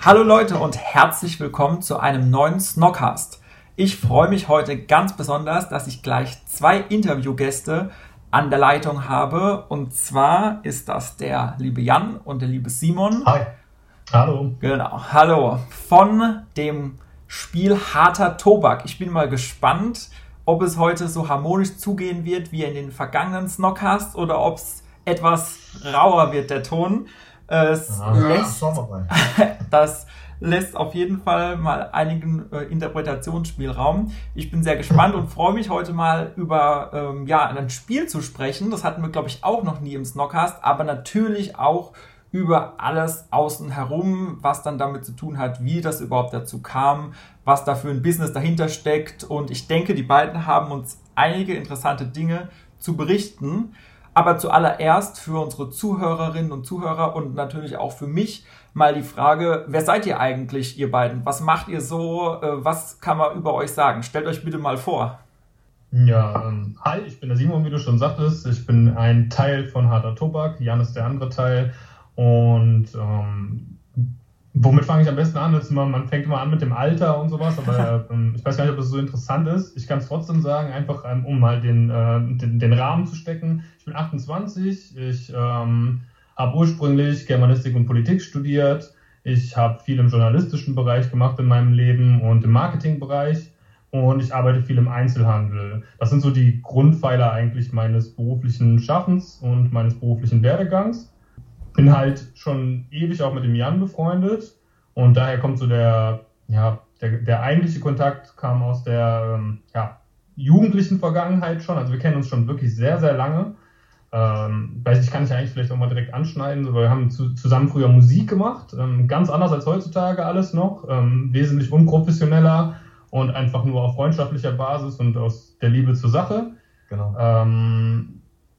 Hallo Leute und herzlich willkommen zu einem neuen Snockcast. Ich freue mich heute ganz besonders, dass ich gleich zwei Interviewgäste an der Leitung habe. Und zwar ist das der liebe Jan und der liebe Simon. Hi. Hallo. Genau. Hallo. Von dem Spiel Harter Tobak. Ich bin mal gespannt, ob es heute so harmonisch zugehen wird wie in den vergangenen Snockcast oder ob es etwas rauer wird, der Ton. Es ja, lässt, das lässt auf jeden Fall mal einigen äh, Interpretationsspielraum. Ich bin sehr gespannt und freue mich heute mal über ähm, ja, ein Spiel zu sprechen. Das hatten wir, glaube ich, auch noch nie im Snockcast, aber natürlich auch über alles außen herum, was dann damit zu tun hat, wie das überhaupt dazu kam, was da für ein Business dahinter steckt. Und ich denke, die beiden haben uns einige interessante Dinge zu berichten. Aber zuallererst für unsere Zuhörerinnen und Zuhörer und natürlich auch für mich mal die Frage, wer seid ihr eigentlich, ihr beiden? Was macht ihr so? Äh, was kann man über euch sagen? Stellt euch bitte mal vor. Ja, ähm, hi, ich bin der Simon, wie du schon sagtest. Ich bin ein Teil von Harter Tobak, Jan ist der andere Teil. Und ähm, womit fange ich am besten an? Immer, man fängt immer an mit dem Alter und sowas, aber ähm, ich weiß gar nicht, ob das so interessant ist. Ich kann es trotzdem sagen, einfach ähm, um mal den, äh, den, den, Rahmen zu stecken. Ich bin 28, ich ähm, habe ursprünglich Germanistik und Politik studiert. Ich habe viel im journalistischen Bereich gemacht in meinem Leben und im Marketingbereich. Und ich arbeite viel im Einzelhandel. Das sind so die Grundpfeiler eigentlich meines beruflichen Schaffens und meines beruflichen Werdegangs. Bin halt schon ewig auch mit dem Jan befreundet. Und daher kommt so der, ja, der, der eigentliche Kontakt kam aus der ähm, ja, jugendlichen Vergangenheit schon. Also wir kennen uns schon wirklich sehr, sehr lange. Ähm, weiß ich, kann ich eigentlich vielleicht auch mal direkt anschneiden, weil wir haben zu, zusammen früher Musik gemacht, ähm, ganz anders als heutzutage alles noch, ähm, wesentlich unprofessioneller und einfach nur auf freundschaftlicher Basis und aus der Liebe zur Sache. Genau. Ähm,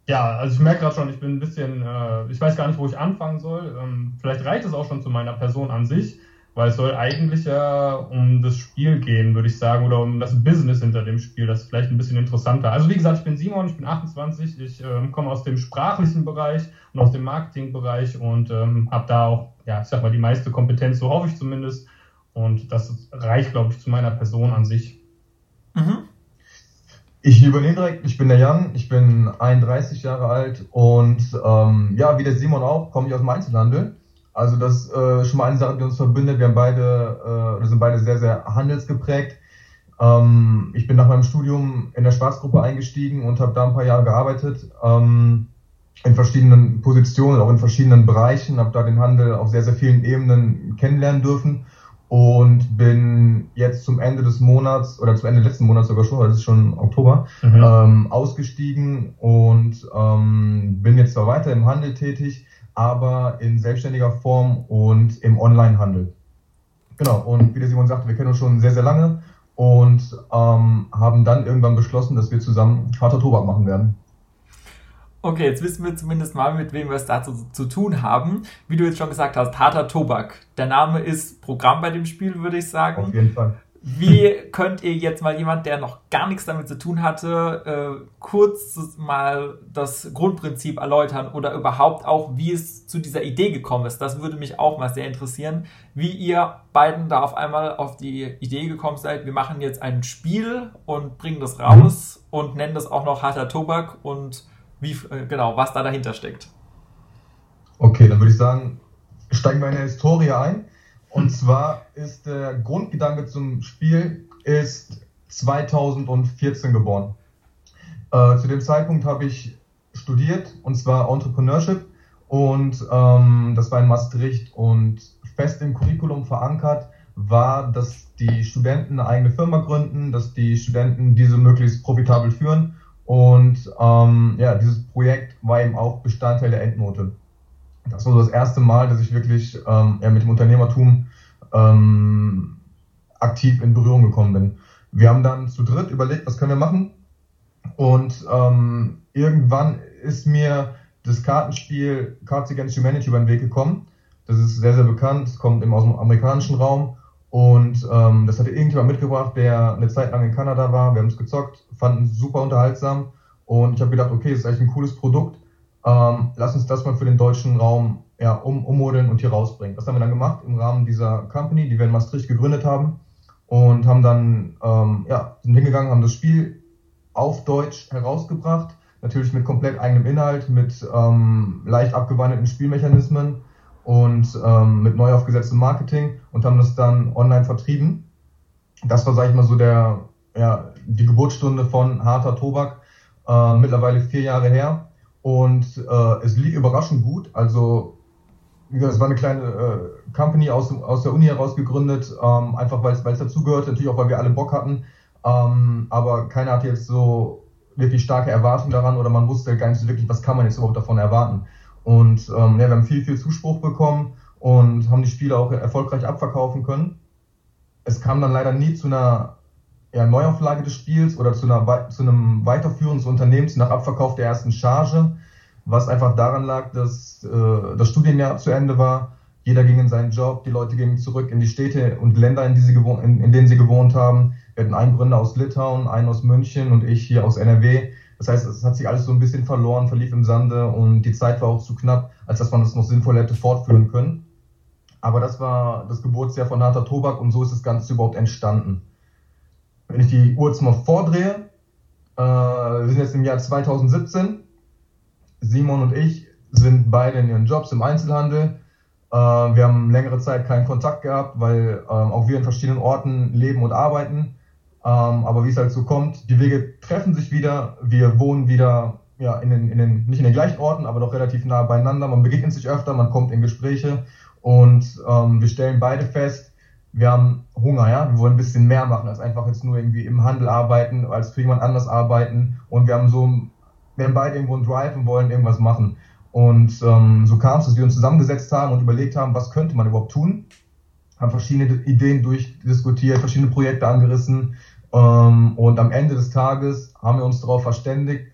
ja, also ich merke gerade schon, ich bin ein bisschen, äh, ich weiß gar nicht, wo ich anfangen soll. Ähm, vielleicht reicht es auch schon zu meiner Person an sich weil es soll eigentlich ja um das Spiel gehen, würde ich sagen, oder um das Business hinter dem Spiel. Das ist vielleicht ein bisschen interessanter. Also wie gesagt, ich bin Simon, ich bin 28, ich ähm, komme aus dem sprachlichen Bereich und aus dem Marketingbereich und ähm, habe da auch, ja, ich sag mal, die meiste Kompetenz, so hoffe ich zumindest. Und das reicht, glaube ich, zu meiner Person an sich. Mhm. Ich übernehme direkt, ich bin der Jan, ich bin 31 Jahre alt und ähm, ja, wie der Simon auch, komme ich aus dem Einzelhandel. Also das ist äh, schon mal eine Sache, die uns verbindet. Wir haben beide, äh, sind beide sehr, sehr handelsgeprägt. Ähm, ich bin nach meinem Studium in der Schwarzgruppe eingestiegen und habe da ein paar Jahre gearbeitet. Ähm, in verschiedenen Positionen, auch in verschiedenen Bereichen, habe da den Handel auf sehr, sehr vielen Ebenen kennenlernen dürfen und bin jetzt zum Ende des Monats oder zum Ende letzten Monats sogar schon, das ist schon Oktober, mhm. ähm, ausgestiegen und ähm, bin jetzt zwar weiter im Handel tätig, aber in selbstständiger Form und im Onlinehandel. Genau, und wie der Simon sagte, wir kennen uns schon sehr, sehr lange und ähm, haben dann irgendwann beschlossen, dass wir zusammen harter Tobak machen werden. Okay, jetzt wissen wir zumindest mal, mit wem wir es dazu zu tun haben. Wie du jetzt schon gesagt hast, harter Tobak. Der Name ist Programm bei dem Spiel, würde ich sagen. Auf jeden Fall. Wie könnt ihr jetzt mal jemand, der noch gar nichts damit zu tun hatte, äh, kurz mal das Grundprinzip erläutern oder überhaupt auch, wie es zu dieser Idee gekommen ist? Das würde mich auch mal sehr interessieren, wie ihr beiden da auf einmal auf die Idee gekommen seid. Wir machen jetzt ein Spiel und bringen das raus mhm. und nennen das auch noch harter Tobak und wie äh, genau, was da dahinter steckt. Okay, dann würde ich sagen, steigen wir in der Historie ein. Und zwar ist der Grundgedanke zum Spiel ist 2014 geboren. Äh, zu dem Zeitpunkt habe ich studiert und zwar Entrepreneurship und ähm, das war in Maastricht und fest im Curriculum verankert war, dass die Studenten eine eigene Firma gründen, dass die Studenten diese möglichst profitabel führen und ähm, ja, dieses Projekt war eben auch Bestandteil der Endnote das war so das erste Mal, dass ich wirklich ähm, ja, mit dem Unternehmertum ähm, aktiv in Berührung gekommen bin. Wir haben dann zu dritt überlegt, was können wir machen. Und ähm, irgendwann ist mir das Kartenspiel Cards Against Humanity über den Weg gekommen. Das ist sehr, sehr bekannt, kommt eben aus dem amerikanischen Raum. Und ähm, das hatte irgendjemand mitgebracht, der eine Zeit lang in Kanada war. Wir haben es gezockt, fanden es super unterhaltsam. Und ich habe gedacht, okay, das ist eigentlich ein cooles Produkt. Ähm, lass uns das mal für den deutschen Raum ja, um, ummodeln und hier rausbringen. Das haben wir dann gemacht im Rahmen dieser Company, die wir in Maastricht gegründet haben. Und haben dann, ähm, ja, sind hingegangen, haben das Spiel auf Deutsch herausgebracht. Natürlich mit komplett eigenem Inhalt, mit ähm, leicht abgewandelten Spielmechanismen und ähm, mit neu aufgesetztem Marketing und haben das dann online vertrieben. Das war, sag ich mal, so der, ja, die Geburtsstunde von harter Tobak, äh, mittlerweile vier Jahre her. Und äh, es lief überraschend gut. Also, wie gesagt, es war eine kleine äh, Company aus, aus der Uni heraus gegründet, ähm, einfach weil es dazugehört, natürlich auch, weil wir alle Bock hatten. Ähm, aber keiner hatte jetzt so wirklich starke Erwartungen daran oder man wusste gar nicht so wirklich, was kann man jetzt überhaupt davon erwarten. Und ähm, ja, wir haben viel, viel Zuspruch bekommen und haben die Spiele auch erfolgreich abverkaufen können. Es kam dann leider nie zu einer ja, Neuauflage des Spiels oder zu, einer, zu einem Weiterführen des Unternehmens nach Abverkauf der ersten Charge, was einfach daran lag, dass äh, das Studienjahr zu Ende war. Jeder ging in seinen Job, die Leute gingen zurück in die Städte und Länder, in, die sie in, in denen sie gewohnt haben. Wir hatten einen Gründer aus Litauen, einen aus München und ich hier aus NRW. Das heißt, es hat sich alles so ein bisschen verloren, verlief im Sande und die Zeit war auch zu knapp, als dass man das noch sinnvoll hätte fortführen können. Aber das war das Geburtsjahr von Harter Tobak und so ist das Ganze überhaupt entstanden. Wenn ich die Uhr jetzt mal vordrehe, äh, wir sind jetzt im Jahr 2017. Simon und ich sind beide in ihren Jobs im Einzelhandel. Äh, wir haben längere Zeit keinen Kontakt gehabt, weil äh, auch wir in verschiedenen Orten leben und arbeiten. Ähm, aber wie es halt so kommt, die Wege treffen sich wieder, wir wohnen wieder ja, in den, in den, nicht in den gleichen Orten, aber doch relativ nah beieinander. Man begegnet sich öfter, man kommt in Gespräche. Und ähm, wir stellen beide fest, wir haben Hunger, ja, wir wollen ein bisschen mehr machen, als einfach jetzt nur irgendwie im Handel arbeiten, als für jemand anders arbeiten. Und wir haben so, wir haben beide irgendwo einen Drive und wollen irgendwas machen. Und ähm, so kam es, dass wir uns zusammengesetzt haben und überlegt haben, was könnte man überhaupt tun, haben verschiedene Ideen durchdiskutiert, verschiedene Projekte angerissen, ähm, und am Ende des Tages haben wir uns darauf verständigt,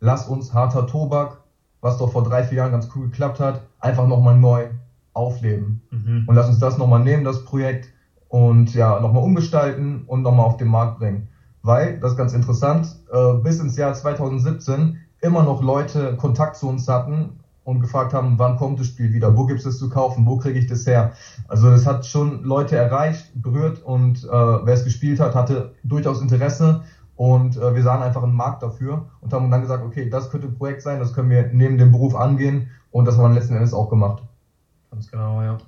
lass uns harter Tobak, was doch vor drei, vier Jahren ganz cool geklappt hat, einfach nochmal neu aufleben. Mhm. Und lass uns das nochmal nehmen, das Projekt, und ja, nochmal umgestalten und nochmal auf den Markt bringen. Weil, das ist ganz interessant, äh, bis ins Jahr 2017 immer noch Leute Kontakt zu uns hatten und gefragt haben, wann kommt das Spiel wieder, wo gibt es zu kaufen, wo kriege ich das her. Also das hat schon Leute erreicht, berührt und äh, wer es gespielt hat, hatte durchaus Interesse und äh, wir sahen einfach einen Markt dafür und haben dann gesagt, okay, das könnte ein Projekt sein, das können wir neben dem Beruf angehen und das haben wir letzten Endes auch gemacht. Ganz genau, ja.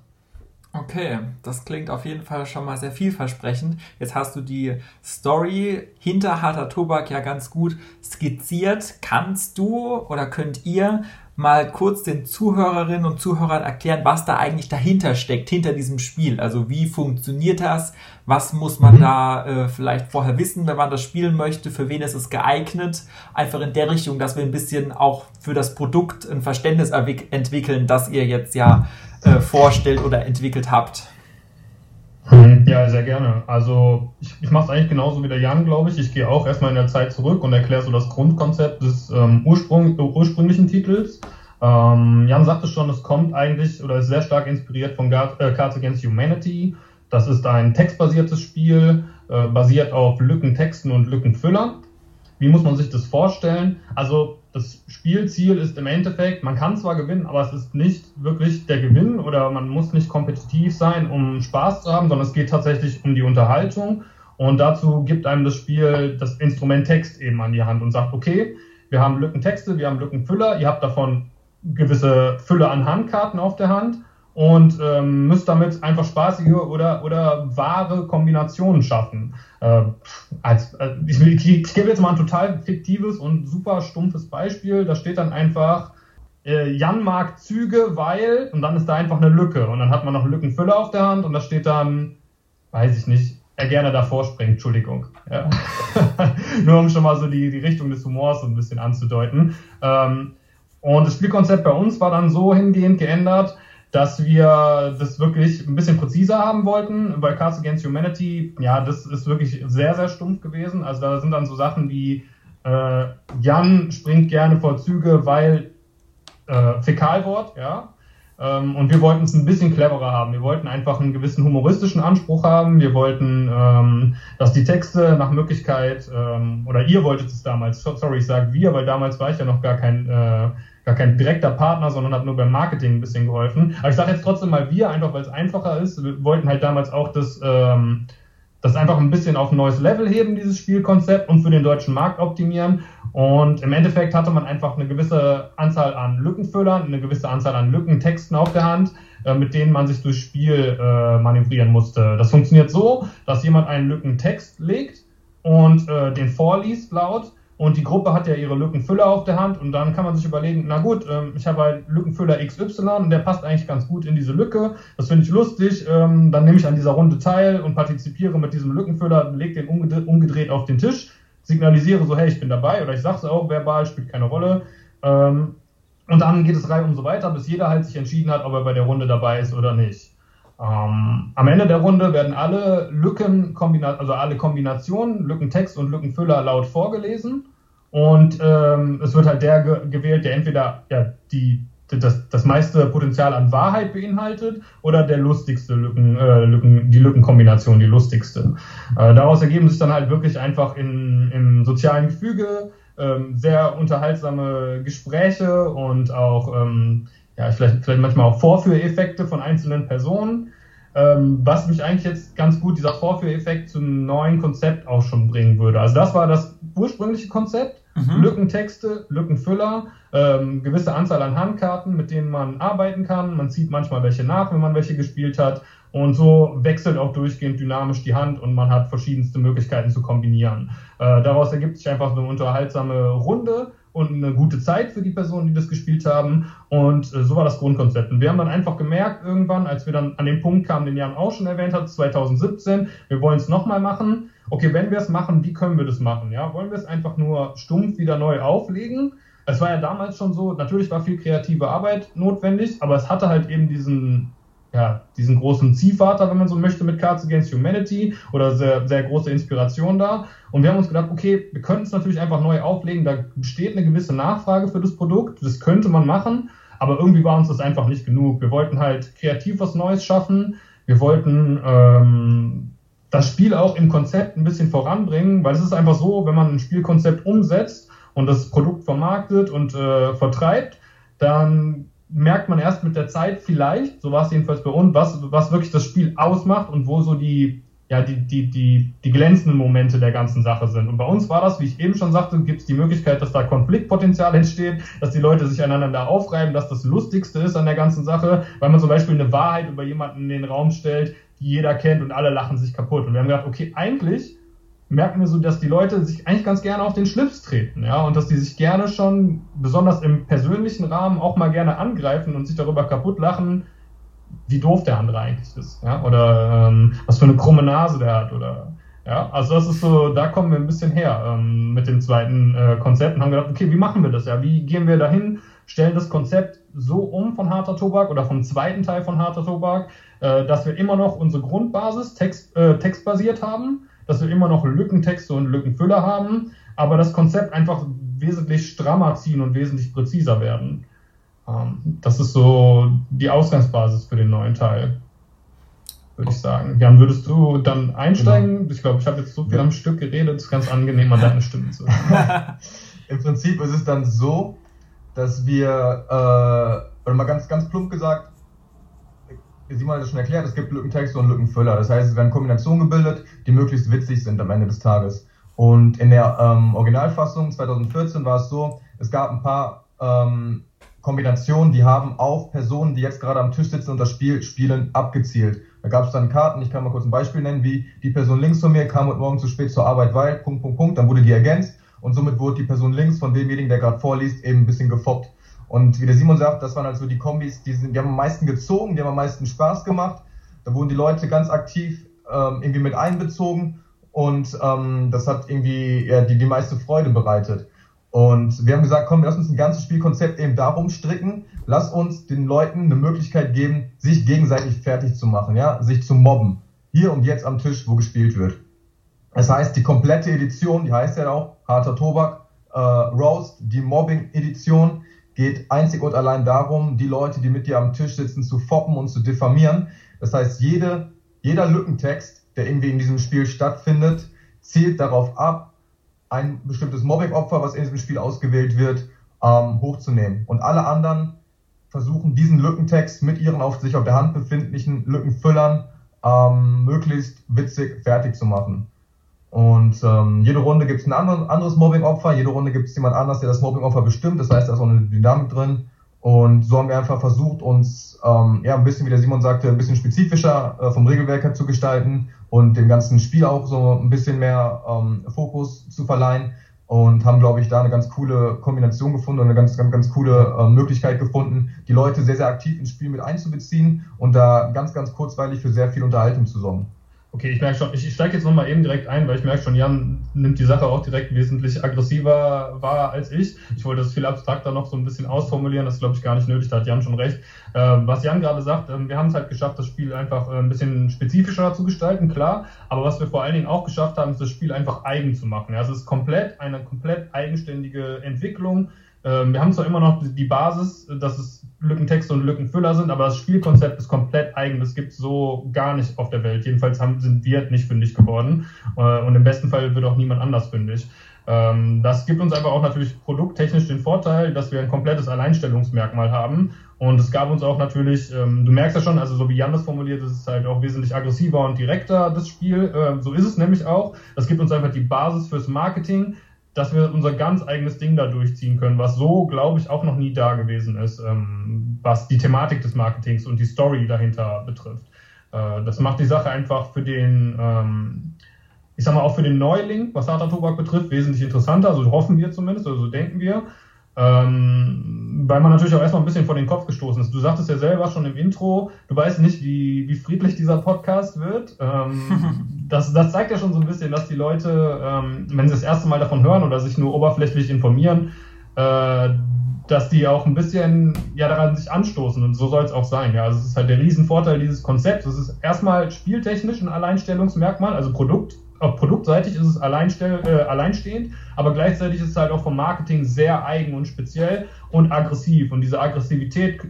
Okay, das klingt auf jeden Fall schon mal sehr vielversprechend. Jetzt hast du die Story hinter harter Tobak ja ganz gut skizziert. Kannst du oder könnt ihr mal kurz den Zuhörerinnen und Zuhörern erklären, was da eigentlich dahinter steckt, hinter diesem Spiel. Also wie funktioniert das? Was muss man mhm. da äh, vielleicht vorher wissen, wenn man das spielen möchte? Für wen ist es geeignet? Einfach in der Richtung, dass wir ein bisschen auch für das Produkt ein Verständnis entwickeln, das ihr jetzt ja äh, vorstellt oder entwickelt habt. Mhm. Ja, sehr gerne. Also ich, ich mache es eigentlich genauso wie der Jan, glaube ich. Ich gehe auch erstmal in der Zeit zurück und erkläre so das Grundkonzept des ähm, Ursprung, ursprünglichen Titels. Ähm, Jan sagte schon, es kommt eigentlich oder ist sehr stark inspiriert von Guard, äh, Cards Against Humanity. Das ist ein textbasiertes Spiel, äh, basiert auf Lückentexten und Lückenfüllern. Wie muss man sich das vorstellen? Also das Spielziel ist im Endeffekt, man kann zwar gewinnen, aber es ist nicht wirklich der Gewinn oder man muss nicht kompetitiv sein, um Spaß zu haben, sondern es geht tatsächlich um die Unterhaltung. Und dazu gibt einem das Spiel das Instrument Text eben an die Hand und sagt, okay, wir haben Lückentexte, wir haben Lückenfüller, ihr habt davon gewisse Fülle an Handkarten auf der Hand und ähm, müsst damit einfach spaßige oder, oder wahre Kombinationen schaffen. Äh, als, äh, ich, ich, ich gebe jetzt mal ein total fiktives und super stumpfes Beispiel. Da steht dann einfach, äh, Jan mag Züge, weil, und dann ist da einfach eine Lücke. Und dann hat man noch Lückenfüller auf der Hand und da steht dann, weiß ich nicht, er gerne davor springt, Entschuldigung. Ja. Nur um schon mal so die, die Richtung des Humors so ein bisschen anzudeuten. Ähm, und das Spielkonzept bei uns war dann so hingehend geändert, dass wir das wirklich ein bisschen präziser haben wollten. Bei Cards Against Humanity, ja, das ist wirklich sehr, sehr stumpf gewesen. Also da sind dann so Sachen wie äh, Jan springt gerne vor Züge, weil äh, Fäkalwort, ja. Ähm, und wir wollten es ein bisschen cleverer haben. Wir wollten einfach einen gewissen humoristischen Anspruch haben. Wir wollten, ähm, dass die Texte nach Möglichkeit, ähm, oder ihr wolltet es damals, sorry, ich sage wir, weil damals war ich ja noch gar kein, äh, gar kein direkter Partner, sondern habe nur beim Marketing ein bisschen geholfen. Aber ich sage jetzt trotzdem mal wir, einfach weil es einfacher ist. Wir wollten halt damals auch das, ähm, das einfach ein bisschen auf ein neues Level heben, dieses Spielkonzept, und für den deutschen Markt optimieren. Und im Endeffekt hatte man einfach eine gewisse Anzahl an Lückenfüllern, eine gewisse Anzahl an Lückentexten auf der Hand, äh, mit denen man sich durchs Spiel äh, manövrieren musste. Das funktioniert so, dass jemand einen Lückentext legt und äh, den vorliest laut. Und die Gruppe hat ja ihre Lückenfüller auf der Hand und dann kann man sich überlegen, na gut, ähm, ich habe halt Lückenfüller XY und der passt eigentlich ganz gut in diese Lücke. Das finde ich lustig. Ähm, dann nehme ich an dieser Runde teil und partizipiere mit diesem Lückenfüller, lege den umgedreht auf den Tisch signalisiere so, hey, ich bin dabei oder ich sage es auch verbal, spielt keine Rolle. Ähm, und dann geht es reihum so weiter, bis jeder halt sich entschieden hat, ob er bei der Runde dabei ist oder nicht. Ähm, am Ende der Runde werden alle Lücken, also alle Kombinationen, Lückentext und Lückenfüller laut vorgelesen. Und ähm, es wird halt der ge gewählt, der entweder ja, die das, das meiste Potenzial an Wahrheit beinhaltet oder der lustigste Lücken, äh, Lücken, die Lückenkombination, die lustigste. Äh, daraus ergeben sich dann halt wirklich einfach in, im sozialen Gefüge ähm, sehr unterhaltsame Gespräche und auch ähm, ja, vielleicht, vielleicht manchmal auch Vorführeffekte von einzelnen Personen. Ähm, was mich eigentlich jetzt ganz gut, dieser Vorführeffekt zum neuen Konzept auch schon bringen würde. Also das war das ursprüngliche Konzept Mhm. Lückentexte, Lückenfüller, ähm, gewisse Anzahl an Handkarten, mit denen man arbeiten kann. Man zieht manchmal welche nach, wenn man welche gespielt hat. Und so wechselt auch durchgehend dynamisch die Hand und man hat verschiedenste Möglichkeiten zu kombinieren. Äh, daraus ergibt sich einfach eine unterhaltsame Runde und eine gute Zeit für die Personen, die das gespielt haben. Und äh, so war das Grundkonzept. Und wir haben dann einfach gemerkt, irgendwann, als wir dann an den Punkt kamen, den Jan auch schon erwähnt hat, 2017, wir wollen es nochmal machen okay, wenn wir es machen, wie können wir das machen? Ja, wollen wir es einfach nur stumpf wieder neu auflegen? Es war ja damals schon so, natürlich war viel kreative Arbeit notwendig, aber es hatte halt eben diesen, ja, diesen großen Ziehvater, wenn man so möchte, mit Cards Against Humanity oder sehr, sehr große Inspiration da. Und wir haben uns gedacht, okay, wir könnten es natürlich einfach neu auflegen, da besteht eine gewisse Nachfrage für das Produkt, das könnte man machen, aber irgendwie war uns das einfach nicht genug. Wir wollten halt kreativ was Neues schaffen, wir wollten ähm, das Spiel auch im Konzept ein bisschen voranbringen, weil es ist einfach so, wenn man ein Spielkonzept umsetzt und das Produkt vermarktet und äh, vertreibt, dann merkt man erst mit der Zeit vielleicht, so war es jedenfalls bei uns, was, was wirklich das Spiel ausmacht und wo so die, ja, die, die, die, die glänzenden Momente der ganzen Sache sind. Und bei uns war das, wie ich eben schon sagte, gibt es die Möglichkeit, dass da Konfliktpotenzial entsteht, dass die Leute sich aneinander aufreiben, dass das Lustigste ist an der ganzen Sache, weil man zum Beispiel eine Wahrheit über jemanden in den Raum stellt, die jeder kennt und alle lachen sich kaputt. Und wir haben gedacht, okay, eigentlich merken wir so, dass die Leute sich eigentlich ganz gerne auf den Schlips treten, ja, und dass die sich gerne schon, besonders im persönlichen Rahmen, auch mal gerne angreifen und sich darüber kaputt lachen, wie doof der andere eigentlich ist, ja, oder ähm, was für eine krumme Nase der hat, oder ja, also das ist so, da kommen wir ein bisschen her ähm, mit dem zweiten äh, Konzept und haben gedacht, okay, wie machen wir das ja? Wie gehen wir dahin, stellen das Konzept so um von harter Tobak oder vom zweiten Teil von harter Tobak, äh, dass wir immer noch unsere Grundbasis Text, äh, textbasiert haben, dass wir immer noch Lückentexte und Lückenfüller haben, aber das Konzept einfach wesentlich strammer ziehen und wesentlich präziser werden. Ähm, das ist so die Ausgangsbasis für den neuen Teil, würde ich sagen. Jan, würdest du dann einsteigen? Genau. Ich glaube, ich habe jetzt so viel am Stück geredet, es ist ganz angenehm, an deine Stimme zu hören. Im Prinzip ist es dann so, dass wir, äh, oder mal ganz, ganz plump gesagt, Simon hat das schon erklärt, es gibt Lückentexte und Lückenfüller. Das heißt, es werden Kombinationen gebildet, die möglichst witzig sind am Ende des Tages. Und in der ähm, Originalfassung 2014 war es so, es gab ein paar ähm, Kombinationen, die haben auf Personen, die jetzt gerade am Tisch sitzen und das Spiel spielen, abgezielt. Da gab es dann Karten, ich kann mal kurz ein Beispiel nennen, wie die Person links von mir kam heute Morgen zu spät zur Arbeit, weil, Punkt, Punkt, Punkt, dann wurde die ergänzt und somit wurde die Person links von demjenigen, der gerade vorliest, eben ein bisschen gefoppt. Und wie der Simon sagt, das waren also die Kombis, die, sind, die haben am meisten gezogen, die haben am meisten Spaß gemacht. Da wurden die Leute ganz aktiv ähm, irgendwie mit einbezogen und ähm, das hat irgendwie ja, die, die meiste Freude bereitet. Und wir haben gesagt, komm, lass uns ein ganzes Spielkonzept eben darum stricken. Lass uns den Leuten eine Möglichkeit geben, sich gegenseitig fertig zu machen, ja, sich zu mobben. Hier und jetzt am Tisch, wo gespielt wird. Das heißt, die komplette Edition, die heißt ja auch Harter Tobak, äh, Roast, die Mobbing-Edition, geht einzig und allein darum, die Leute, die mit dir am Tisch sitzen, zu foppen und zu diffamieren. Das heißt, jede, jeder Lückentext, der irgendwie in diesem Spiel stattfindet, zielt darauf ab, ein bestimmtes Mobbing-Opfer, was in diesem Spiel ausgewählt wird, ähm, hochzunehmen. Und alle anderen versuchen, diesen Lückentext mit ihren auf sich auf der Hand befindlichen Lückenfüllern ähm, möglichst witzig fertig zu machen. Und ähm, jede Runde gibt es ein anderes Mobbing-Opfer, jede Runde gibt es jemand anders, der das Mobbing-Opfer bestimmt. Das heißt, da ist auch eine Dynamik drin. Und so haben wir einfach versucht, uns ähm, ja ein bisschen, wie der Simon sagte, ein bisschen spezifischer äh, vom Regelwerk her zu gestalten und dem ganzen Spiel auch so ein bisschen mehr ähm, Fokus zu verleihen und haben, glaube ich, da eine ganz coole Kombination gefunden und eine ganz, ganz, ganz coole äh, Möglichkeit gefunden, die Leute sehr, sehr aktiv ins Spiel mit einzubeziehen und da ganz, ganz kurzweilig für sehr viel Unterhaltung zu sorgen. Okay, ich merke schon, ich, ich steige jetzt nochmal eben direkt ein, weil ich merke schon, Jan nimmt die Sache auch direkt wesentlich aggressiver wahr als ich. Ich wollte das viel abstrakter noch so ein bisschen ausformulieren, das glaube ich gar nicht nötig, da hat Jan schon recht. Äh, was Jan gerade sagt, äh, wir haben es halt geschafft, das Spiel einfach äh, ein bisschen spezifischer zu gestalten, klar. Aber was wir vor allen Dingen auch geschafft haben, ist das Spiel einfach eigen zu machen. Ja, es ist komplett eine komplett eigenständige Entwicklung. Ähm, wir haben zwar immer noch die Basis, dass es Lückentexte und Lückenfüller sind, aber das Spielkonzept ist komplett eigen. Das gibt so gar nicht auf der Welt. Jedenfalls haben, sind wir nicht fündig geworden. Äh, und im besten Fall wird auch niemand anders fündig. Ähm, das gibt uns aber auch natürlich produkttechnisch den Vorteil, dass wir ein komplettes Alleinstellungsmerkmal haben. Und es gab uns auch natürlich, ähm, du merkst ja schon, also so wie Jan das formuliert, ist es halt auch wesentlich aggressiver und direkter, das Spiel. Ähm, so ist es nämlich auch. Das gibt uns einfach die Basis fürs Marketing dass wir unser ganz eigenes Ding da durchziehen können, was so, glaube ich, auch noch nie da gewesen ist, ähm, was die Thematik des Marketings und die Story dahinter betrifft. Äh, das macht die Sache einfach für den, ähm, ich sag mal, auch für den Neuling, was Harter Tobak betrifft, wesentlich interessanter, so hoffen wir zumindest, oder so denken wir. Ähm, weil man natürlich auch erstmal ein bisschen vor den Kopf gestoßen ist. Du sagtest ja selber schon im Intro, du weißt nicht, wie, wie friedlich dieser Podcast wird. Ähm, das, das zeigt ja schon so ein bisschen, dass die Leute, ähm, wenn sie das erste Mal davon hören oder sich nur oberflächlich informieren, äh, dass die auch ein bisschen ja daran sich anstoßen und so soll es auch sein. Ja, also es ist halt der Riesenvorteil dieses Konzepts. Es ist erstmal spieltechnisch ein Alleinstellungsmerkmal, also Produkt produktseitig ist es alleinstell, äh, alleinstehend, aber gleichzeitig ist es halt auch vom Marketing sehr eigen und speziell und aggressiv. Und diese Aggressivität,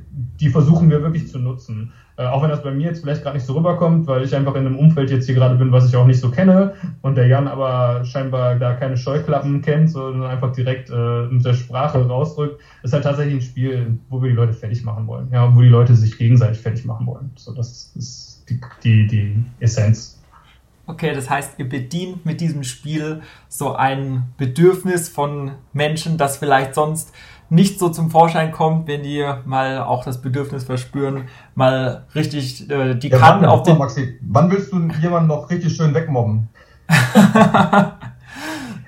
die versuchen wir wirklich zu nutzen. Äh, auch wenn das bei mir jetzt vielleicht gerade nicht so rüberkommt, weil ich einfach in einem Umfeld jetzt hier gerade bin, was ich auch nicht so kenne und der Jan aber scheinbar da keine Scheuklappen kennt, sondern einfach direkt äh, mit der Sprache rausdrückt, ist halt tatsächlich ein Spiel, wo wir die Leute fertig machen wollen. Ja, wo die Leute sich gegenseitig fertig machen wollen. So, das ist die, die, die Essenz. Okay, das heißt, ihr bedient mit diesem Spiel so ein Bedürfnis von Menschen, das vielleicht sonst nicht so zum Vorschein kommt, wenn die mal auch das Bedürfnis verspüren, mal richtig äh, die ja, Karten auf den. Maxi, wann willst du jemanden noch richtig schön wegmobben?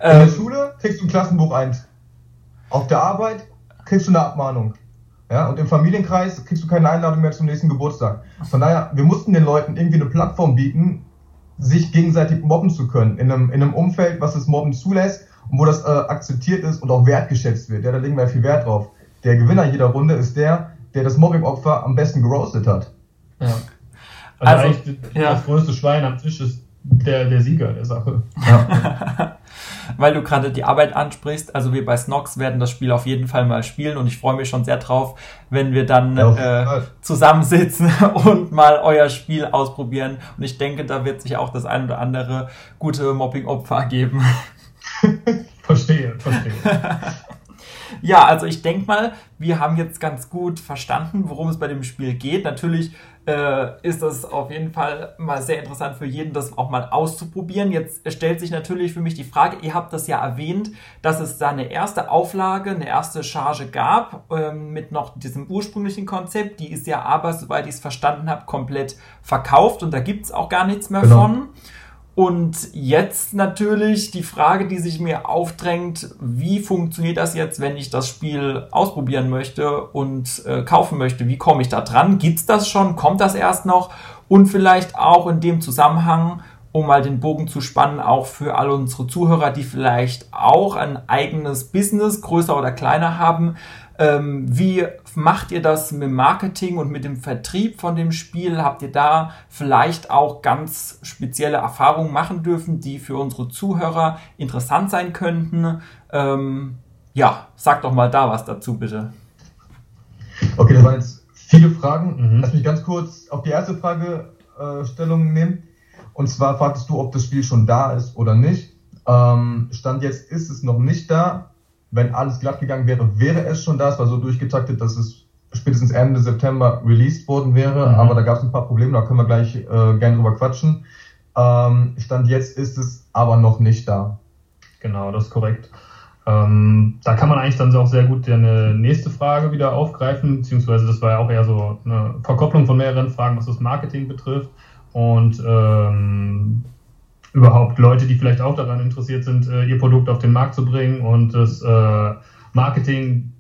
In der Schule kriegst du ein Klassenbuch ein. Auf der Arbeit kriegst du eine Abmahnung. Ja, und im Familienkreis kriegst du keine Einladung mehr zum nächsten Geburtstag. Von daher, wir mussten den Leuten irgendwie eine Plattform bieten, sich gegenseitig mobben zu können. In einem, in einem Umfeld, was das Mobben zulässt und wo das äh, akzeptiert ist und auch wertgeschätzt wird. Ja, da legen wir viel Wert drauf. Der Gewinner jeder Runde ist der, der das Mobbing-Opfer am besten geroastet hat. Ja. Also, also ja. das größte Schwein am Tisch ist der, der Sieger der Sache. Ja. weil du gerade die Arbeit ansprichst. Also wir bei Snox werden das Spiel auf jeden Fall mal spielen und ich freue mich schon sehr drauf, wenn wir dann ja, äh, zusammensitzen und mal euer Spiel ausprobieren. Und ich denke, da wird sich auch das ein oder andere gute Mobbing-Opfer geben. verstehe, verstehe. Ja, also ich denke mal, wir haben jetzt ganz gut verstanden, worum es bei dem Spiel geht. Natürlich äh, ist das auf jeden Fall mal sehr interessant für jeden, das auch mal auszuprobieren. Jetzt stellt sich natürlich für mich die Frage, ihr habt das ja erwähnt, dass es da eine erste Auflage, eine erste Charge gab äh, mit noch diesem ursprünglichen Konzept. Die ist ja aber, soweit ich es verstanden habe, komplett verkauft und da gibt es auch gar nichts mehr genau. von. Und jetzt natürlich die Frage, die sich mir aufdrängt, wie funktioniert das jetzt, wenn ich das Spiel ausprobieren möchte und äh, kaufen möchte? Wie komme ich da dran? Gibt's das schon? Kommt das erst noch? Und vielleicht auch in dem Zusammenhang, um mal den Bogen zu spannen, auch für alle unsere Zuhörer, die vielleicht auch ein eigenes Business, größer oder kleiner haben. Ähm, wie macht ihr das mit dem Marketing und mit dem Vertrieb von dem Spiel? Habt ihr da vielleicht auch ganz spezielle Erfahrungen machen dürfen, die für unsere Zuhörer interessant sein könnten? Ähm, ja, sag doch mal da was dazu, bitte. Okay, das waren jetzt viele Fragen. Mhm. Lass mich ganz kurz auf die erste Frage äh, Stellung nehmen. Und zwar fragtest du, ob das Spiel schon da ist oder nicht. Ähm, Stand jetzt ist es noch nicht da. Wenn alles glatt gegangen wäre, wäre es schon da. Es war so durchgetaktet, dass es spätestens Ende September released worden wäre. Mhm. Aber da gab es ein paar Probleme, da können wir gleich äh, gerne drüber quatschen. Ähm, Stand jetzt ist es aber noch nicht da. Genau, das ist korrekt. Ähm, da kann man eigentlich dann auch sehr gut eine nächste Frage wieder aufgreifen, beziehungsweise das war ja auch eher so eine Verkopplung von mehreren Fragen, was das Marketing betrifft und ähm, überhaupt Leute, die vielleicht auch daran interessiert sind, äh, ihr Produkt auf den Markt zu bringen und das äh, Marketing,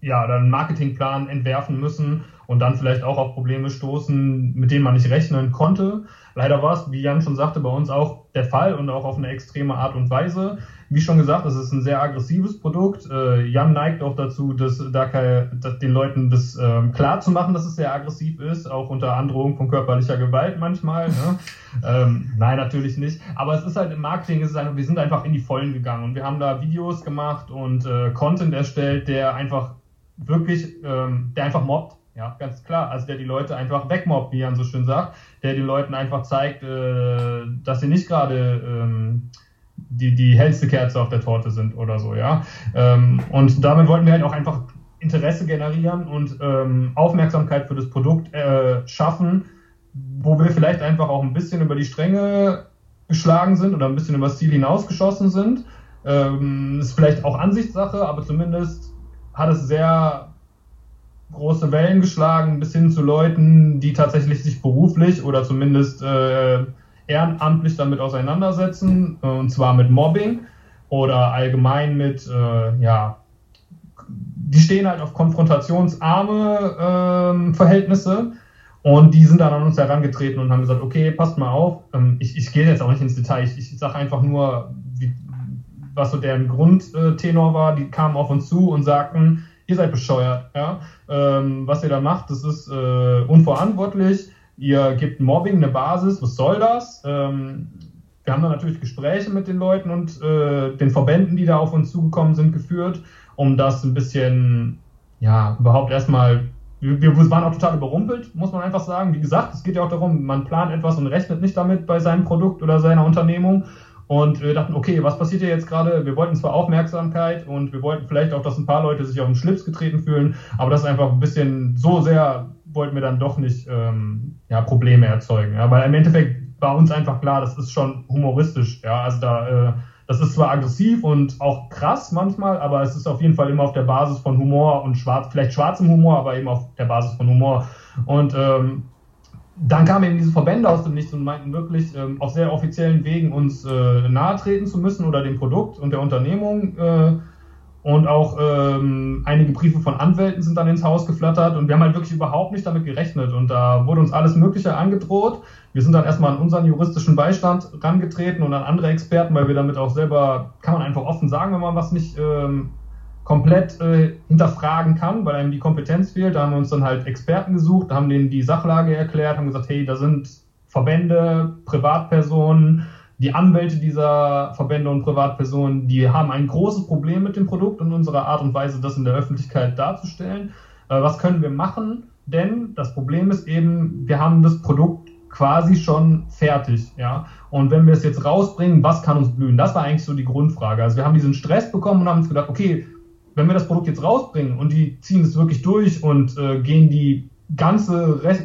ja, dann einen Marketingplan entwerfen müssen und dann vielleicht auch auf Probleme stoßen, mit denen man nicht rechnen konnte. Leider war es, wie Jan schon sagte, bei uns auch der Fall und auch auf eine extreme Art und Weise. Wie schon gesagt, es ist ein sehr aggressives Produkt. Äh, Jan neigt auch dazu, dass, dass den Leuten das ähm, klar zu machen, dass es sehr aggressiv ist, auch unter Androhung von körperlicher Gewalt manchmal. Ne? ähm, nein, natürlich nicht. Aber es ist halt im Marketing, ist einfach, wir sind einfach in die Vollen gegangen und wir haben da Videos gemacht und äh, Content erstellt, der einfach wirklich, ähm, der einfach mobbt. Ja, ganz klar. Also der die Leute einfach wegmobbt, wie Jan so schön sagt, der den Leuten einfach zeigt, äh, dass sie nicht gerade ähm, die, die hellste Kerze auf der Torte sind oder so, ja. Ähm, und damit wollten wir halt auch einfach Interesse generieren und ähm, Aufmerksamkeit für das Produkt äh, schaffen, wo wir vielleicht einfach auch ein bisschen über die Stränge geschlagen sind oder ein bisschen über das Ziel hinausgeschossen sind. Ähm, ist vielleicht auch Ansichtssache, aber zumindest hat es sehr große Wellen geschlagen, bis hin zu Leuten, die tatsächlich sich beruflich oder zumindest äh, ehrenamtlich damit auseinandersetzen, äh, und zwar mit Mobbing oder allgemein mit, äh, ja, die stehen halt auf konfrontationsarme äh, Verhältnisse und die sind dann an uns herangetreten und haben gesagt, okay, passt mal auf, ähm, ich, ich gehe jetzt auch nicht ins Detail, ich, ich sage einfach nur, wie, was so deren Grundtenor war, die kamen auf uns zu und sagten, ihr seid bescheuert, ja, ähm, was ihr da macht, das ist äh, unverantwortlich, ihr gebt Mobbing eine Basis, was soll das? Ähm, wir haben dann natürlich Gespräche mit den Leuten und äh, den Verbänden, die da auf uns zugekommen sind, geführt, um das ein bisschen, ja, überhaupt erstmal, wir, wir waren auch total überrumpelt, muss man einfach sagen. Wie gesagt, es geht ja auch darum, man plant etwas und rechnet nicht damit bei seinem Produkt oder seiner Unternehmung. Und wir dachten, okay, was passiert hier jetzt gerade? Wir wollten zwar Aufmerksamkeit und wir wollten vielleicht auch, dass ein paar Leute sich auf den Schlips getreten fühlen, aber das ist einfach ein bisschen so sehr wollten wir dann doch nicht ähm, ja, Probleme erzeugen. Ja, weil im Endeffekt war uns einfach klar, das ist schon humoristisch. Ja, also da, äh, das ist zwar aggressiv und auch krass manchmal, aber es ist auf jeden Fall immer auf der Basis von Humor und schwarz, vielleicht schwarzem Humor, aber eben auf der Basis von Humor. Und ähm, dann kamen eben diese Verbände aus dem Nichts und meinten wirklich, ähm, auf sehr offiziellen Wegen uns äh, nahe treten zu müssen oder dem Produkt und der Unternehmung. Äh, und auch ähm, einige Briefe von Anwälten sind dann ins Haus geflattert und wir haben halt wirklich überhaupt nicht damit gerechnet. Und da wurde uns alles Mögliche angedroht. Wir sind dann erstmal an unseren juristischen Beistand rangetreten und an andere Experten, weil wir damit auch selber, kann man einfach offen sagen, wenn man was nicht ähm, komplett äh, hinterfragen kann, weil einem die Kompetenz fehlt. Da haben wir uns dann halt Experten gesucht, haben denen die Sachlage erklärt, haben gesagt, hey, da sind Verbände, Privatpersonen, die Anwälte dieser Verbände und Privatpersonen, die haben ein großes Problem mit dem Produkt und unserer Art und Weise, das in der Öffentlichkeit darzustellen. Äh, was können wir machen? Denn das Problem ist eben, wir haben das Produkt quasi schon fertig, ja. Und wenn wir es jetzt rausbringen, was kann uns blühen? Das war eigentlich so die Grundfrage. Also wir haben diesen Stress bekommen und haben uns gedacht, okay, wenn wir das Produkt jetzt rausbringen und die ziehen es wirklich durch und äh, gehen die ganze Recht,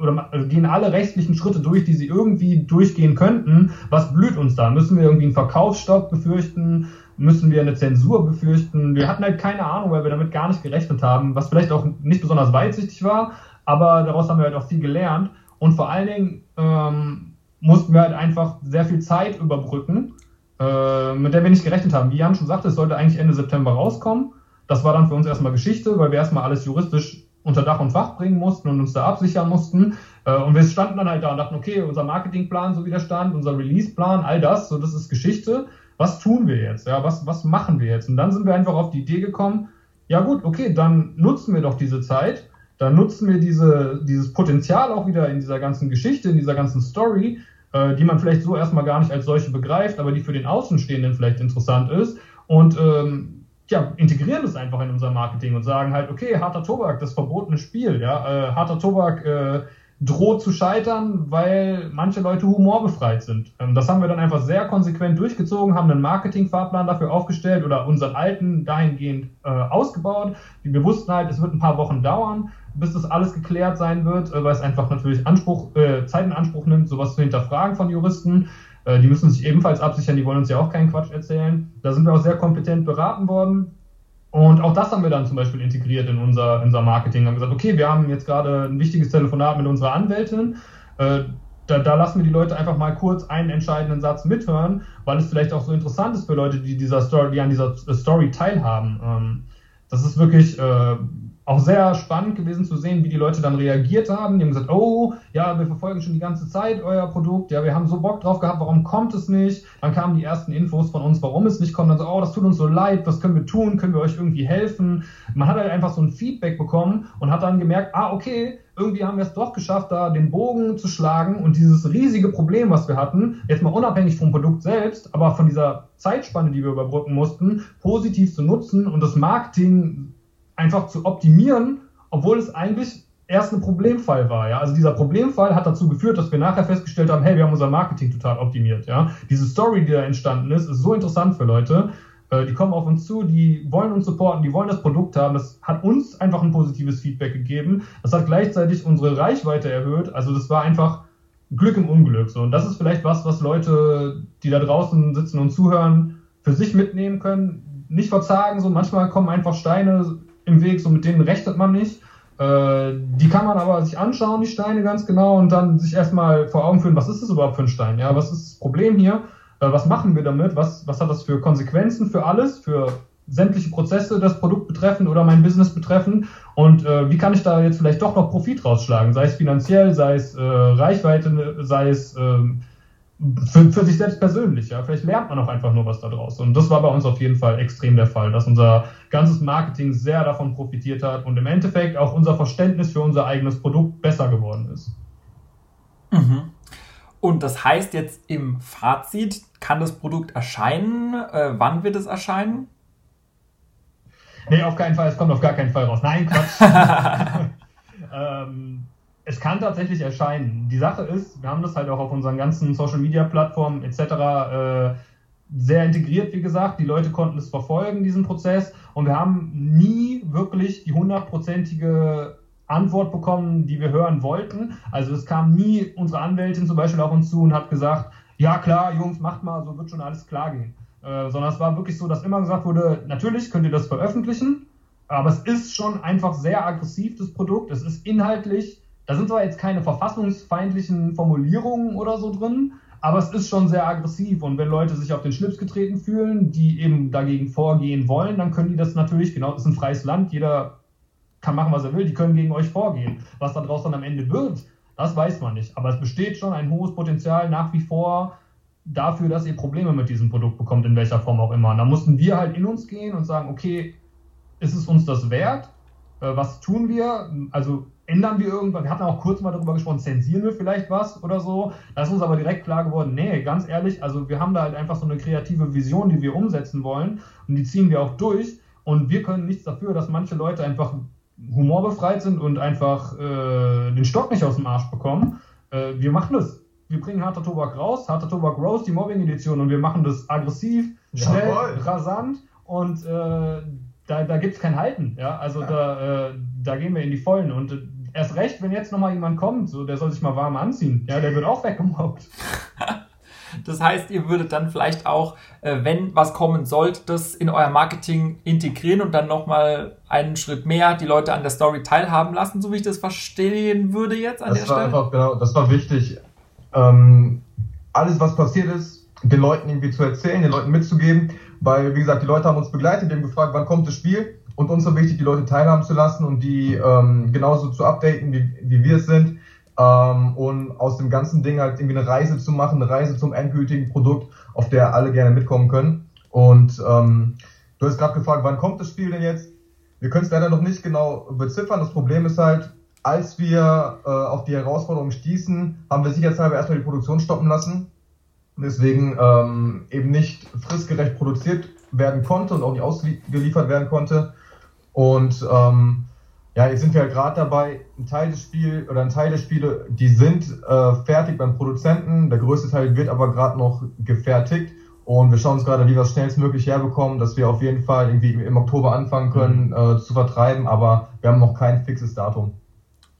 oder also gehen alle rechtlichen Schritte durch, die sie irgendwie durchgehen könnten. Was blüht uns da? Müssen wir irgendwie einen Verkaufsstopp befürchten? Müssen wir eine Zensur befürchten? Wir hatten halt keine Ahnung, weil wir damit gar nicht gerechnet haben, was vielleicht auch nicht besonders weitsichtig war, aber daraus haben wir halt auch viel gelernt. Und vor allen Dingen ähm, mussten wir halt einfach sehr viel Zeit überbrücken, äh, mit der wir nicht gerechnet haben. Wie Jan schon sagte, es sollte eigentlich Ende September rauskommen. Das war dann für uns erstmal Geschichte, weil wir erstmal alles juristisch unter Dach und Fach bringen mussten und uns da absichern mussten. Äh, und wir standen dann halt da und dachten, okay, unser Marketingplan, so wie der stand, unser Releaseplan, all das, so das ist Geschichte. Was tun wir jetzt? Ja, was, was machen wir jetzt? Und dann sind wir einfach auf die Idee gekommen, ja gut, okay, dann nutzen wir doch diese Zeit, dann nutzen wir diese, dieses Potenzial auch wieder in dieser ganzen Geschichte, in dieser ganzen Story, äh, die man vielleicht so erstmal gar nicht als solche begreift, aber die für den Außenstehenden vielleicht interessant ist. Und ähm, ja, integrieren das einfach in unser Marketing und sagen halt, okay, harter Tobak, das verbotene Spiel, ja, äh, harter Tobak äh, droht zu scheitern, weil manche Leute humorbefreit sind. Ähm, das haben wir dann einfach sehr konsequent durchgezogen, haben einen Marketingfahrplan dafür aufgestellt oder unseren alten dahingehend äh, ausgebaut. Wir wussten halt, es wird ein paar Wochen dauern, bis das alles geklärt sein wird, äh, weil es einfach natürlich Anspruch, äh, Zeit in Anspruch nimmt, sowas zu hinterfragen von Juristen. Äh, die müssen sich ebenfalls absichern, die wollen uns ja auch keinen Quatsch erzählen. Da sind wir auch sehr kompetent beraten worden. Und auch das haben wir dann zum Beispiel integriert in unser, in unser Marketing. Haben gesagt, okay, wir haben jetzt gerade ein wichtiges Telefonat mit unserer Anwältin. Äh, da, da, lassen wir die Leute einfach mal kurz einen entscheidenden Satz mithören, weil es vielleicht auch so interessant ist für Leute, die, dieser Story, die an dieser Story teilhaben. Ähm, das ist wirklich äh, auch sehr spannend gewesen zu sehen, wie die Leute dann reagiert haben. Die haben gesagt, oh, ja, wir verfolgen schon die ganze Zeit euer Produkt, ja, wir haben so Bock drauf gehabt, warum kommt es nicht? Dann kamen die ersten Infos von uns, warum es nicht kommt. Dann so, oh, das tut uns so leid, was können wir tun? Können wir euch irgendwie helfen? Man hat halt einfach so ein Feedback bekommen und hat dann gemerkt, ah, okay, irgendwie haben wir es doch geschafft, da den Bogen zu schlagen und dieses riesige Problem, was wir hatten, jetzt mal unabhängig vom Produkt selbst, aber von dieser Zeitspanne, die wir überbrücken mussten, positiv zu nutzen und das Marketing einfach zu optimieren, obwohl es eigentlich erst ein Problemfall war. Ja? Also dieser Problemfall hat dazu geführt, dass wir nachher festgestellt haben, hey, wir haben unser Marketing total optimiert. Ja? Diese Story, die da entstanden ist, ist so interessant für Leute. Äh, die kommen auf uns zu, die wollen uns supporten, die wollen das Produkt haben. Das hat uns einfach ein positives Feedback gegeben. Das hat gleichzeitig unsere Reichweite erhöht. Also das war einfach Glück im Unglück. So. Und das ist vielleicht was, was Leute, die da draußen sitzen und zuhören, für sich mitnehmen können. Nicht verzagen, so manchmal kommen einfach Steine im Weg, so mit denen rechnet man nicht. Äh, die kann man aber sich anschauen, die Steine ganz genau, und dann sich erstmal vor Augen führen, was ist das überhaupt für ein Stein? Ja, was ist das Problem hier? Äh, was machen wir damit? Was, was hat das für Konsequenzen für alles, für sämtliche Prozesse das Produkt betreffen oder mein Business betreffen und äh, wie kann ich da jetzt vielleicht doch noch Profit rausschlagen, sei es finanziell, sei es äh, Reichweite, sei es ähm, für, für sich selbst persönlich, ja. Vielleicht lernt man auch einfach nur was daraus. Und das war bei uns auf jeden Fall extrem der Fall, dass unser ganzes Marketing sehr davon profitiert hat und im Endeffekt auch unser Verständnis für unser eigenes Produkt besser geworden ist. Mhm. Und das heißt jetzt im Fazit, kann das Produkt erscheinen? Äh, wann wird es erscheinen? Nee, auf keinen Fall, es kommt auf gar keinen Fall raus. Nein, Quatsch. ähm, es kann tatsächlich erscheinen. Die Sache ist, wir haben das halt auch auf unseren ganzen Social Media Plattformen etc. Äh, sehr integriert, wie gesagt. Die Leute konnten es verfolgen, diesen Prozess. Und wir haben nie wirklich die hundertprozentige Antwort bekommen, die wir hören wollten. Also es kam nie unsere Anwältin zum Beispiel auf uns zu und hat gesagt, ja klar, Jungs, macht mal, so wird schon alles klar gehen. Äh, sondern es war wirklich so, dass immer gesagt wurde, natürlich könnt ihr das veröffentlichen, aber es ist schon einfach sehr aggressiv, das Produkt. Es ist inhaltlich da sind zwar jetzt keine verfassungsfeindlichen Formulierungen oder so drin, aber es ist schon sehr aggressiv. Und wenn Leute sich auf den Schlips getreten fühlen, die eben dagegen vorgehen wollen, dann können die das natürlich, genau, das ist ein freies Land, jeder kann machen, was er will, die können gegen euch vorgehen. Was daraus dann am Ende wird, das weiß man nicht. Aber es besteht schon ein hohes Potenzial nach wie vor dafür, dass ihr Probleme mit diesem Produkt bekommt, in welcher Form auch immer. Und da mussten wir halt in uns gehen und sagen, okay, ist es uns das wert? Äh, was tun wir? Also ändern wir irgendwas? Wir hatten auch kurz mal darüber gesprochen, zensieren wir vielleicht was oder so. Da ist uns aber direkt klar geworden, nee, ganz ehrlich, also wir haben da halt einfach so eine kreative Vision, die wir umsetzen wollen und die ziehen wir auch durch. Und wir können nichts dafür, dass manche Leute einfach humorbefreit sind und einfach äh, den Stock nicht aus dem Arsch bekommen. Äh, wir machen das. Wir bringen Harter Tobak raus, Harter Tobak Rose, die Mobbing-Edition und wir machen das aggressiv, schnell, Jawohl. rasant und äh, da, da gibt es kein Halten. Ja? Also ja. Da, äh, da gehen wir in die Vollen und äh, erst recht, wenn jetzt nochmal jemand kommt, so, der soll sich mal warm anziehen. Ja, der wird auch weggemobbt. Das heißt, ihr würdet dann vielleicht auch, äh, wenn was kommen sollte, das in euer Marketing integrieren und dann nochmal einen Schritt mehr die Leute an der Story teilhaben lassen, so wie ich das verstehen würde jetzt an das der war Stelle. Einfach, genau, das war wichtig. Ähm, alles, was passiert ist, den Leuten irgendwie zu erzählen, den Leuten mitzugeben, weil, wie gesagt, die Leute haben uns begleitet, die haben gefragt, wann kommt das Spiel und uns war wichtig, die Leute teilhaben zu lassen und die ähm, genauso zu updaten, wie, wie wir es sind. ähm, und aus dem ganzen Ding halt irgendwie eine Reise zu machen, eine Reise zum endgültigen Produkt, auf der alle gerne mitkommen können. Und ähm, du hast gerade gefragt, wann kommt das Spiel denn jetzt? Wir können es leider noch nicht genau beziffern. Das Problem ist halt, als wir äh, auf die Herausforderung stießen, haben wir sicherheitshalber erstmal die Produktion stoppen lassen. Deswegen ähm, eben nicht fristgerecht produziert werden konnte und auch nicht ausgeliefert werden konnte. Und ähm, ja, jetzt sind wir halt gerade dabei, ein Teil des Spiels oder ein Teil der Spiele, die sind äh, fertig beim Produzenten. Der größte Teil wird aber gerade noch gefertigt. Und wir schauen uns gerade, wie wir es schnellstmöglich herbekommen, dass wir auf jeden Fall irgendwie im Oktober anfangen können mhm. äh, zu vertreiben, aber wir haben noch kein fixes Datum.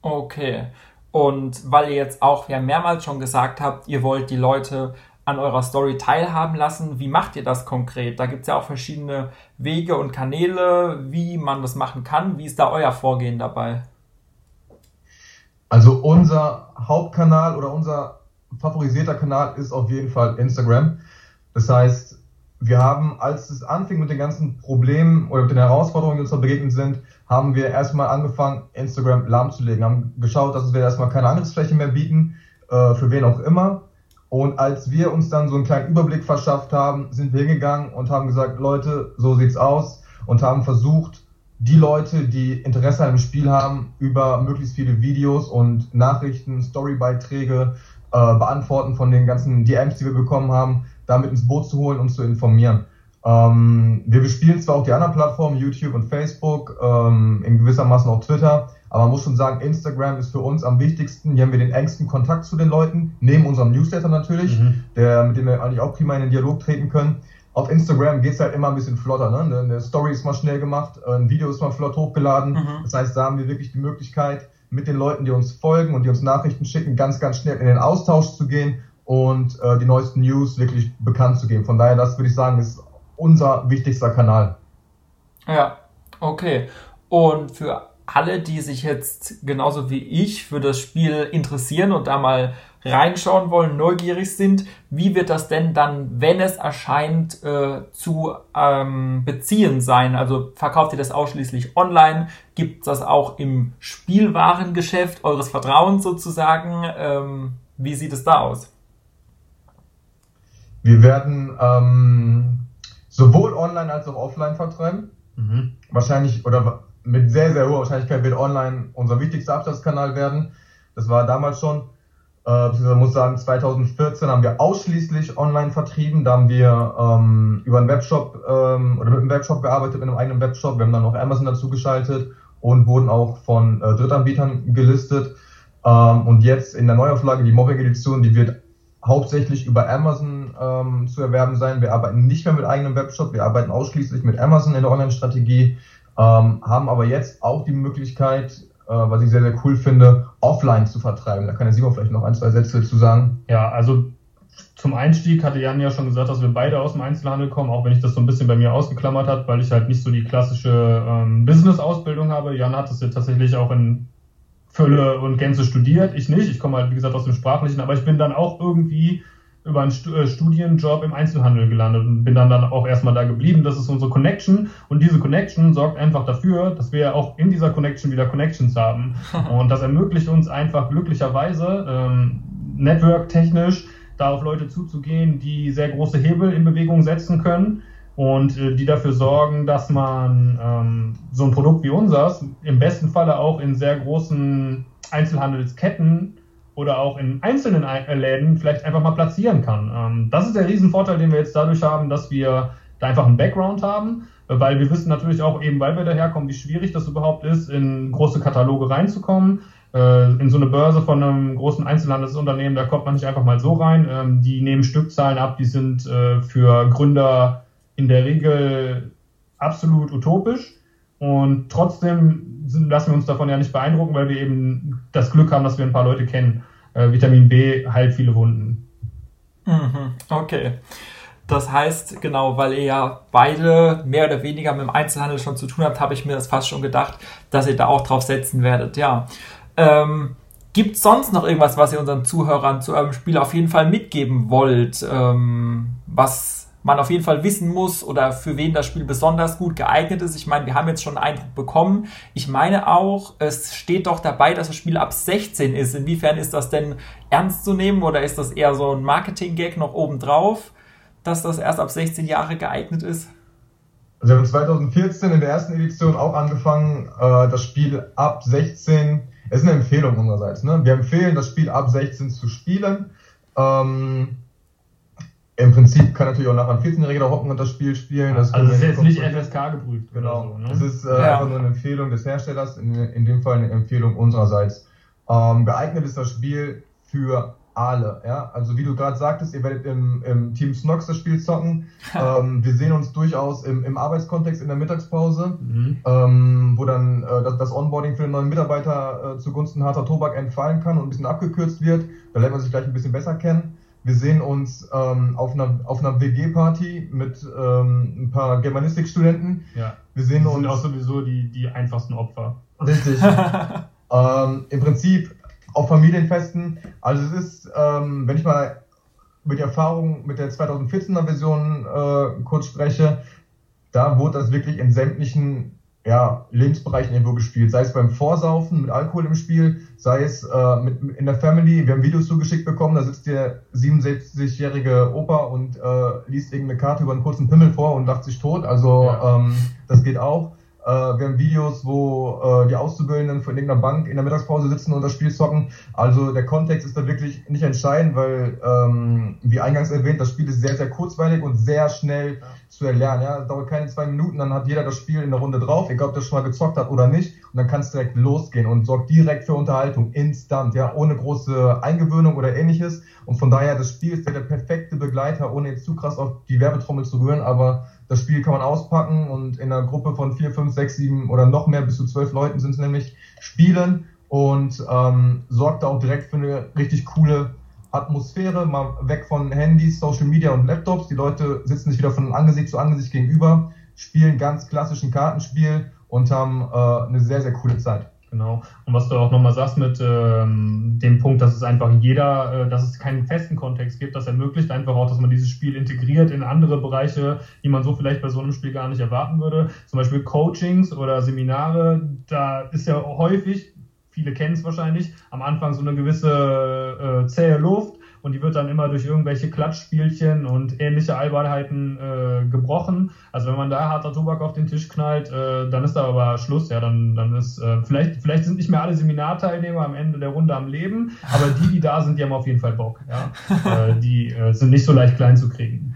Okay. Und weil ihr jetzt auch ja mehrmals schon gesagt habt, ihr wollt die Leute an eurer Story teilhaben lassen. Wie macht ihr das konkret? Da gibt es ja auch verschiedene Wege und Kanäle, wie man das machen kann. Wie ist da euer Vorgehen dabei? Also unser Hauptkanal oder unser favorisierter Kanal ist auf jeden Fall Instagram. Das heißt, wir haben, als es anfing mit den ganzen Problemen oder mit den Herausforderungen, die uns da begegnet sind, haben wir erstmal angefangen, Instagram lahmzulegen, haben geschaut, dass wir erstmal keine Angriffsfläche mehr bieten, äh, für wen auch immer. Und als wir uns dann so einen kleinen Überblick verschafft haben, sind wir hingegangen und haben gesagt, Leute, so sieht's aus und haben versucht, die Leute, die Interesse an dem Spiel haben, über möglichst viele Videos und Nachrichten, Storybeiträge, äh, beantworten von den ganzen DMs, die wir bekommen haben, damit ins Boot zu holen und zu informieren. Ähm, wir bespielen zwar auch die anderen Plattformen, YouTube und Facebook, ähm, in gewissermaßen auch Twitter, aber man muss schon sagen, Instagram ist für uns am wichtigsten. Hier haben wir den engsten Kontakt zu den Leuten, neben unserem Newsletter natürlich, mhm. der, mit dem wir eigentlich auch prima in den Dialog treten können. Auf Instagram geht's halt immer ein bisschen flotter. Ne? Eine Story ist mal schnell gemacht, ein Video ist mal flott hochgeladen. Mhm. Das heißt, da haben wir wirklich die Möglichkeit, mit den Leuten, die uns folgen und die uns Nachrichten schicken, ganz, ganz schnell in den Austausch zu gehen und äh, die neuesten News wirklich bekannt zu geben. Von daher, das würde ich sagen, ist unser wichtigster Kanal. Ja, okay. Und für alle, die sich jetzt genauso wie ich für das Spiel interessieren und da mal reinschauen wollen, neugierig sind, wie wird das denn dann, wenn es erscheint, äh, zu ähm, beziehen sein? Also verkauft ihr das ausschließlich online? Gibt es das auch im Spielwarengeschäft eures Vertrauens sozusagen? Ähm, wie sieht es da aus? Wir werden ähm, sowohl online als auch offline vertreiben. Mhm. Wahrscheinlich oder mit sehr, sehr hoher Wahrscheinlichkeit wird online unser wichtigster Absatzkanal werden. Das war damals schon. Äh, ich muss sagen, 2014 haben wir ausschließlich online vertrieben. Da haben wir ähm, über einen Webshop ähm, oder mit einem Webshop gearbeitet, mit einem eigenen Webshop. Wir haben dann noch Amazon dazu geschaltet und wurden auch von äh, Drittanbietern gelistet. Ähm, und jetzt in der Neuauflage, die Mobbing-Edition, die wird hauptsächlich über Amazon ähm, zu erwerben sein. Wir arbeiten nicht mehr mit eigenem Webshop, wir arbeiten ausschließlich mit Amazon in der Online-Strategie, ähm, haben aber jetzt auch die Möglichkeit, äh, was ich sehr, sehr cool finde, offline zu vertreiben. Da kann der Simon vielleicht noch ein, zwei Sätze zu sagen. Ja, also zum Einstieg hatte Jan ja schon gesagt, dass wir beide aus dem Einzelhandel kommen, auch wenn ich das so ein bisschen bei mir ausgeklammert habe, weil ich halt nicht so die klassische ähm, Business-Ausbildung habe. Jan hat es ja tatsächlich auch in Fülle und Gänze studiert. Ich nicht. Ich komme halt, wie gesagt, aus dem Sprachlichen, aber ich bin dann auch irgendwie über einen äh, Studienjob im Einzelhandel gelandet und bin dann, dann auch erstmal da geblieben. Das ist unsere Connection und diese Connection sorgt einfach dafür, dass wir auch in dieser Connection wieder Connections haben. Und das ermöglicht uns einfach glücklicherweise, ähm, network-technisch, da auf Leute zuzugehen, die sehr große Hebel in Bewegung setzen können und äh, die dafür sorgen, dass man ähm, so ein Produkt wie unseres im besten Falle auch in sehr großen Einzelhandelsketten oder auch in einzelnen äh, Läden vielleicht einfach mal platzieren kann. Ähm, das ist der Riesenvorteil, den wir jetzt dadurch haben, dass wir da einfach einen Background haben, weil wir wissen natürlich auch eben, weil wir daherkommen, wie schwierig das überhaupt ist, in große Kataloge reinzukommen. Äh, in so eine Börse von einem großen Einzelhandelsunternehmen, da kommt man nicht einfach mal so rein. Ähm, die nehmen Stückzahlen ab, die sind äh, für Gründer in der Regel absolut utopisch. Und trotzdem lassen wir uns davon ja nicht beeindrucken, weil wir eben das Glück haben, dass wir ein paar Leute kennen. Äh, Vitamin B heilt viele Wunden. Mhm, okay. Das heißt, genau, weil ihr ja beide mehr oder weniger mit dem Einzelhandel schon zu tun habt, habe ich mir das fast schon gedacht, dass ihr da auch drauf setzen werdet. Ja. Ähm, Gibt es sonst noch irgendwas, was ihr unseren Zuhörern zu eurem Spiel auf jeden Fall mitgeben wollt? Ähm, was man auf jeden Fall wissen muss oder für wen das Spiel besonders gut geeignet ist. Ich meine, wir haben jetzt schon einen Eindruck bekommen. Ich meine auch, es steht doch dabei, dass das Spiel ab 16 ist. Inwiefern ist das denn ernst zu nehmen oder ist das eher so ein Marketing-Gag noch obendrauf, dass das erst ab 16 Jahre geeignet ist? Also wir haben 2014 in der ersten Edition auch angefangen, äh, das Spiel ab 16, es ist eine Empfehlung unsererseits, ne? wir empfehlen das Spiel ab 16 zu spielen. Ähm, im Prinzip kann natürlich auch nachher ein 14-Jähriger hocken und das Spiel spielen. Das also es ist jetzt nicht FSK geprüft. Genau. So, ne? Es ist äh, ja. einfach nur eine Empfehlung des Herstellers, in, in dem Fall eine Empfehlung unsererseits. Ähm, geeignet ist das Spiel für alle. Ja? Also wie du gerade sagtest, ihr werdet im, im Team Snox das Spiel zocken. ähm, wir sehen uns durchaus im, im Arbeitskontext in der Mittagspause, mhm. ähm, wo dann äh, das, das, Onboarding für den neuen Mitarbeiter äh, zugunsten harter Tobak entfallen kann und ein bisschen abgekürzt wird. Da lernt man sich gleich ein bisschen besser kennen. Wir sehen uns ähm, auf einer, auf einer WG-Party mit ähm, ein paar Germanistikstudenten. Ja. Wir sehen das sind uns auch sowieso die, die einfachsten Opfer. Richtig. ähm, Im Prinzip auf Familienfesten. Also es ist, ähm, wenn ich mal mit der Erfahrung mit der 2014er Version äh, kurz spreche, da wurde das wirklich in sämtlichen ja, Lebensbereichen irgendwo gespielt. Sei es beim Vorsaufen mit Alkohol im Spiel, sei es äh, mit, in der Family. Wir haben Videos zugeschickt bekommen, da sitzt der 67-jährige Opa und äh, liest irgendeine Karte über einen kurzen Pimmel vor und lacht sich tot. Also ja. ähm, das geht auch. Äh, wir haben Videos, wo äh, die Auszubildenden von irgendeiner Bank in der Mittagspause sitzen und das Spiel zocken. Also der Kontext ist da wirklich nicht entscheidend, weil, ähm, wie eingangs erwähnt, das Spiel ist sehr, sehr kurzweilig und sehr schnell ja. zu erlernen. Ja, das dauert keine zwei Minuten, dann hat jeder das Spiel in der Runde drauf, egal ob der schon mal gezockt hat oder nicht. Und dann kann es direkt losgehen und sorgt direkt für Unterhaltung, instant, ja, ohne große Eingewöhnung oder ähnliches. Und von daher, das Spiel ist ja der perfekte Begleiter, ohne jetzt zu krass auf die Werbetrommel zu rühren, aber das Spiel kann man auspacken und in einer Gruppe von vier, fünf, sechs, sieben oder noch mehr, bis zu zwölf Leuten sind es nämlich, spielen und ähm, sorgt da auch direkt für eine richtig coole Atmosphäre, mal weg von Handys, Social Media und Laptops. Die Leute sitzen sich wieder von Angesicht zu Angesicht gegenüber, spielen ganz klassischen Kartenspiel und haben äh, eine sehr, sehr coole Zeit. Genau. Und was du auch nochmal sagst mit ähm, dem Punkt, dass es einfach jeder, äh, dass es keinen festen Kontext gibt, das ermöglicht einfach auch, dass man dieses Spiel integriert in andere Bereiche, die man so vielleicht bei so einem Spiel gar nicht erwarten würde. Zum Beispiel Coachings oder Seminare, da ist ja häufig, viele kennen es wahrscheinlich, am Anfang so eine gewisse äh, zähe Luft und die wird dann immer durch irgendwelche Klatschspielchen und ähnliche Albernheiten äh, gebrochen. Also wenn man da harter Tobak auf den Tisch knallt, äh, dann ist da aber Schluss. Ja, dann, dann ist äh, vielleicht, vielleicht sind nicht mehr alle Seminarteilnehmer am Ende der Runde am Leben, aber die, die da sind, die haben auf jeden Fall Bock. Ja? äh, die äh, sind nicht so leicht klein zu kriegen.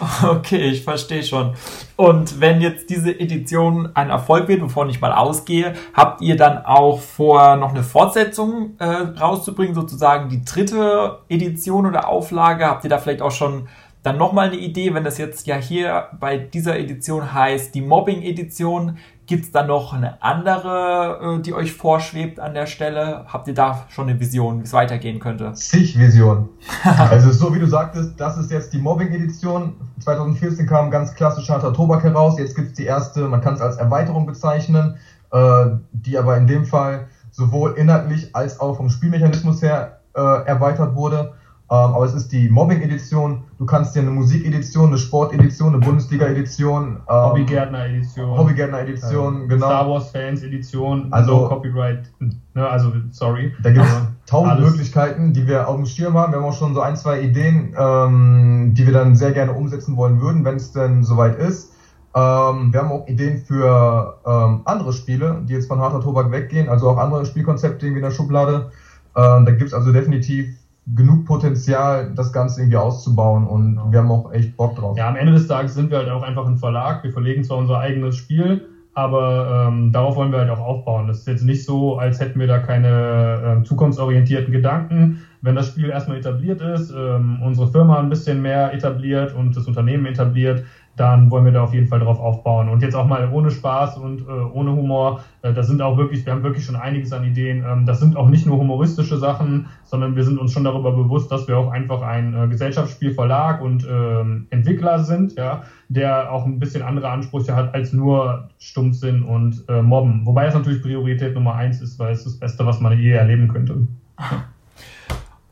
Okay, ich verstehe schon. Und wenn jetzt diese Edition ein Erfolg wird, wovon ich mal ausgehe, habt ihr dann auch vor, noch eine Fortsetzung äh, rauszubringen, sozusagen die dritte Edition oder Auflage? Habt ihr da vielleicht auch schon dann nochmal eine Idee, wenn das jetzt ja hier bei dieser Edition heißt, die Mobbing-Edition, Gibt es da noch eine andere, äh, die euch vorschwebt an der Stelle? Habt ihr da schon eine Vision, wie es weitergehen könnte? Zig Vision. also so wie du sagtest, das ist jetzt die Mobbing-Edition. 2014 kam ganz klassisch harter Tobak heraus. Jetzt gibt es die erste, man kann es als Erweiterung bezeichnen, äh, die aber in dem Fall sowohl inhaltlich als auch vom Spielmechanismus her äh, erweitert wurde. Ähm, aber es ist die Mobbing-Edition. Du kannst dir eine Musik-Edition, eine Sport-Edition, eine Bundesliga-Edition, ähm, Hobbygärtner-Edition, Hobbygärtner-Edition, äh, genau. Star Wars-Fans-Edition, also no Copyright, ne, also sorry. Da gibt es tausend Möglichkeiten, die wir auf dem Schirm haben. Wir haben auch schon so ein, zwei Ideen, ähm, die wir dann sehr gerne umsetzen wollen würden, wenn es denn soweit ist. Ähm, wir haben auch Ideen für ähm, andere Spiele, die jetzt von harter Tobak weggehen, also auch andere Spielkonzepte irgendwie in der Schublade. Ähm, da gibt es also definitiv genug Potenzial, das Ganze irgendwie auszubauen und genau. wir haben auch echt Bock drauf. Ja, am Ende des Tages sind wir halt auch einfach ein Verlag. Wir verlegen zwar unser eigenes Spiel, aber ähm, darauf wollen wir halt auch aufbauen. Das ist jetzt nicht so, als hätten wir da keine äh, zukunftsorientierten Gedanken. Wenn das Spiel erstmal etabliert ist, ähm, unsere Firma ein bisschen mehr etabliert und das Unternehmen etabliert, dann wollen wir da auf jeden Fall drauf aufbauen. Und jetzt auch mal ohne Spaß und äh, ohne Humor. Äh, das sind auch wirklich, wir haben wirklich schon einiges an Ideen. Ähm, das sind auch nicht nur humoristische Sachen, sondern wir sind uns schon darüber bewusst, dass wir auch einfach ein äh, Gesellschaftsspielverlag und ähm, Entwickler sind, ja, der auch ein bisschen andere Ansprüche hat als nur Stumpfsinn und äh, Mobben. Wobei es natürlich Priorität Nummer eins ist, weil es das Beste, was man je erleben könnte.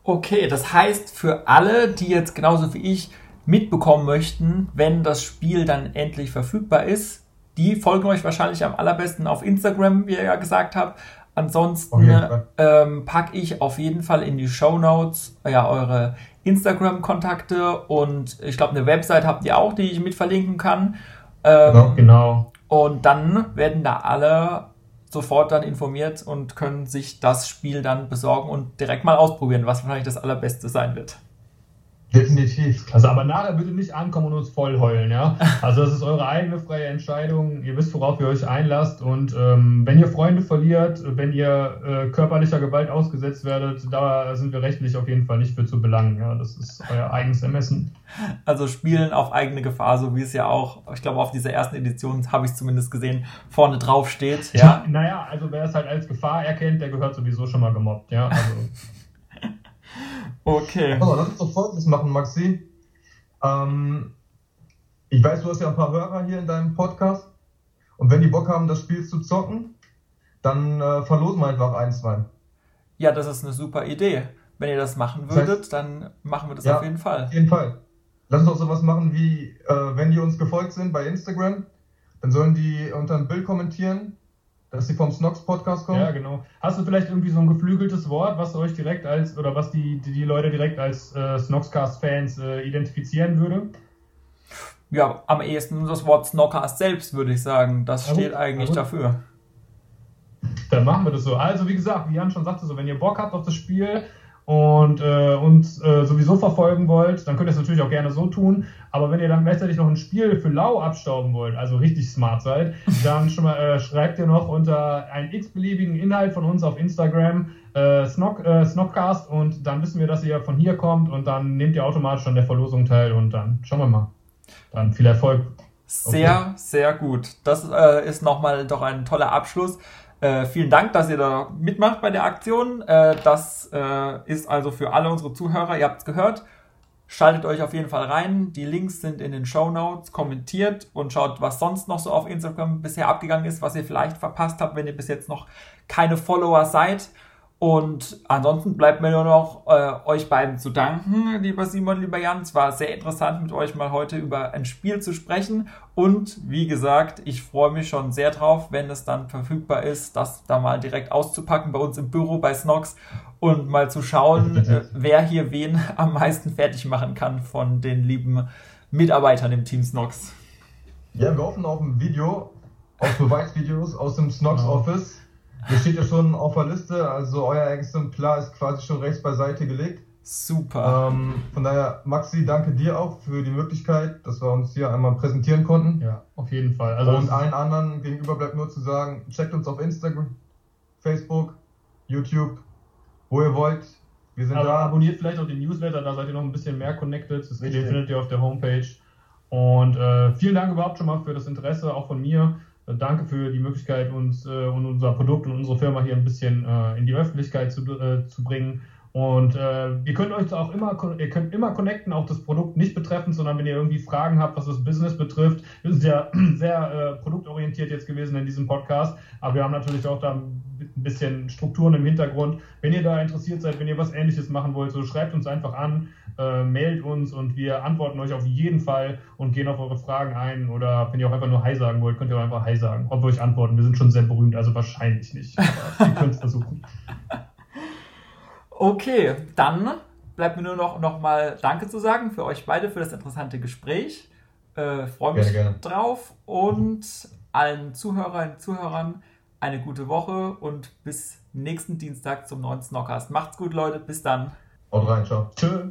Okay, das heißt für alle, die jetzt genauso wie ich mitbekommen möchten, wenn das Spiel dann endlich verfügbar ist, die folgen euch wahrscheinlich am allerbesten auf Instagram, wie ihr ja gesagt habt. Ansonsten ähm, packe ich auf jeden Fall in die Show Notes ja, eure Instagram-Kontakte und ich glaube, eine Website habt ihr auch, die ich mit verlinken kann. Ähm, genau, genau. Und dann werden da alle sofort dann informiert und können sich das Spiel dann besorgen und direkt mal ausprobieren, was wahrscheinlich das allerbeste sein wird. Definitiv. Also, aber nachher bitte nicht ankommen und uns voll heulen, ja. Also, das ist eure eigene freie Entscheidung. Ihr wisst, worauf ihr euch einlasst. Und ähm, wenn ihr Freunde verliert, wenn ihr äh, körperlicher Gewalt ausgesetzt werdet, da sind wir rechtlich auf jeden Fall nicht für zu belangen. Ja, das ist euer eigenes Ermessen. Also spielen auf eigene Gefahr, so wie es ja auch, ich glaube, auf dieser ersten Edition habe ich es zumindest gesehen, vorne drauf steht. Ja. naja, also wer es halt als Gefahr erkennt, der gehört sowieso schon mal gemobbt, ja. Also. Okay. Also, lass uns doch Folgendes machen, Maxi. Ähm, ich weiß, du hast ja ein paar Hörer hier in deinem Podcast. Und wenn die Bock haben, das Spiel zu zocken, dann äh, verlosen wir einfach ein, zwei. Ja, das ist eine super Idee. Wenn ihr das machen würdet, das heißt, dann machen wir das ja, auf jeden Fall. Auf jeden Fall. Lass uns auch sowas machen wie, äh, wenn die uns gefolgt sind bei Instagram, dann sollen die unter ein Bild kommentieren dass sie vom Snox Podcast kommen? Ja, genau. Hast du vielleicht irgendwie so ein geflügeltes Wort, was euch direkt als, oder was die, die, die Leute direkt als äh, Snoxcast-Fans äh, identifizieren würde? Ja, am ehesten das Wort Snockcast selbst, würde ich sagen. Das ja, steht eigentlich ja, dafür. Dann machen wir das so. Also, wie gesagt, wie Jan schon sagte, so, wenn ihr Bock habt auf das Spiel, und äh, uns äh, sowieso verfolgen wollt, dann könnt ihr es natürlich auch gerne so tun. Aber wenn ihr dann gleichzeitig noch ein Spiel für Lau abstauben wollt, also richtig smart seid, dann schon mal, äh, schreibt ihr noch unter einen x-beliebigen Inhalt von uns auf Instagram äh, Snock, äh, Snockcast und dann wissen wir, dass ihr von hier kommt und dann nehmt ihr automatisch an der Verlosung teil und dann schauen wir mal. Dann viel Erfolg. Sehr, okay. sehr gut. Das äh, ist nochmal doch ein toller Abschluss. Äh, vielen Dank, dass ihr da mitmacht bei der Aktion. Äh, das äh, ist also für alle unsere Zuhörer, ihr habt es gehört. Schaltet euch auf jeden Fall rein. Die Links sind in den Show Notes. Kommentiert und schaut, was sonst noch so auf Instagram bisher abgegangen ist, was ihr vielleicht verpasst habt, wenn ihr bis jetzt noch keine Follower seid. Und ansonsten bleibt mir nur noch äh, euch beiden zu danken, lieber Simon, lieber Jan. Es war sehr interessant, mit euch mal heute über ein Spiel zu sprechen. Und wie gesagt, ich freue mich schon sehr drauf, wenn es dann verfügbar ist, das da mal direkt auszupacken bei uns im Büro bei Snox und mal zu schauen, äh, wer hier wen am meisten fertig machen kann von den lieben Mitarbeitern im Team Snox. Ja, wir hoffen auf ein Video, auf Beweisvideos aus dem Snox genau. Office das steht ja schon auf der Liste, also euer Exemplar ist quasi schon rechts beiseite gelegt. Super. Ähm, von daher, Maxi, danke dir auch für die Möglichkeit, dass wir uns hier einmal präsentieren konnten. Ja, auf jeden Fall. Also und allen anderen gegenüber bleibt nur zu sagen, checkt uns auf Instagram, Facebook, YouTube, wo ihr wollt. Wir sind also da. Abonniert vielleicht auch den Newsletter, da seid ihr noch ein bisschen mehr connected. Das Richtig. findet ihr auf der Homepage. Und äh, vielen Dank überhaupt schon mal für das Interesse, auch von mir. Äh, danke für die Möglichkeit, uns äh, und unser Produkt und unsere Firma hier ein bisschen äh, in die Öffentlichkeit zu, äh, zu bringen. Und äh, ihr könnt euch auch immer, ihr könnt immer connecten, auch das Produkt nicht betreffend, sondern wenn ihr irgendwie Fragen habt, was das Business betrifft. Wir sind ja sehr äh, produktorientiert jetzt gewesen in diesem Podcast, aber wir haben natürlich auch da ein bisschen Strukturen im Hintergrund. Wenn ihr da interessiert seid, wenn ihr was ähnliches machen wollt, so schreibt uns einfach an, äh, mailt uns und wir antworten euch auf jeden Fall und gehen auf eure Fragen ein. Oder wenn ihr auch einfach nur Hi sagen wollt, könnt ihr auch einfach Hi sagen, ob wir euch antworten. Wir sind schon sehr berühmt, also wahrscheinlich nicht. Aber ihr könnt es versuchen. Okay, dann bleibt mir nur noch, noch mal Danke zu sagen für euch beide für das interessante Gespräch. Äh, Freue mich gerne, gerne. drauf und allen Zuhörerinnen und Zuhörern eine gute Woche und bis nächsten Dienstag zum neuen Snockcast. Macht's gut, Leute. Bis dann. Und rein, ciao. Tschüss.